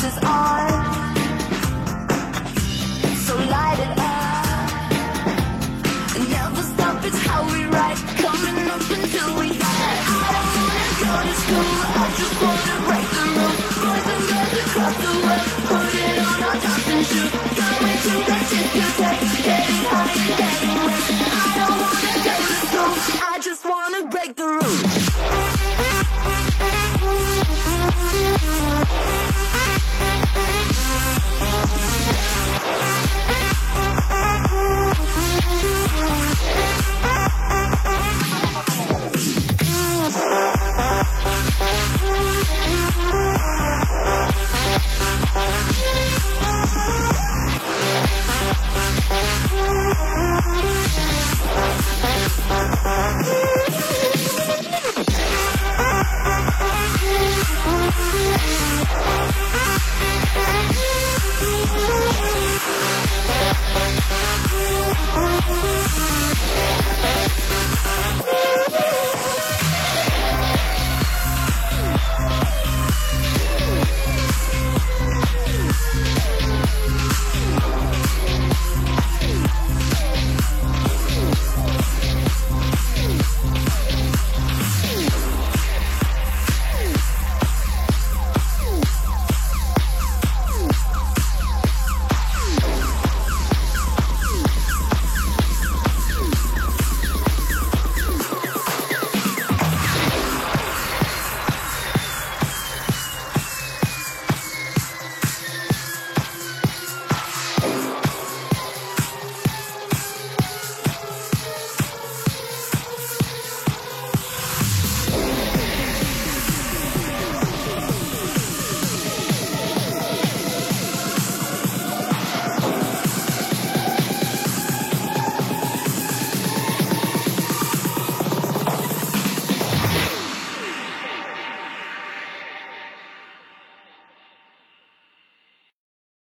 So light it up. Never stop, it's how we. Coming up until we die. I don't wanna go to school, Bye.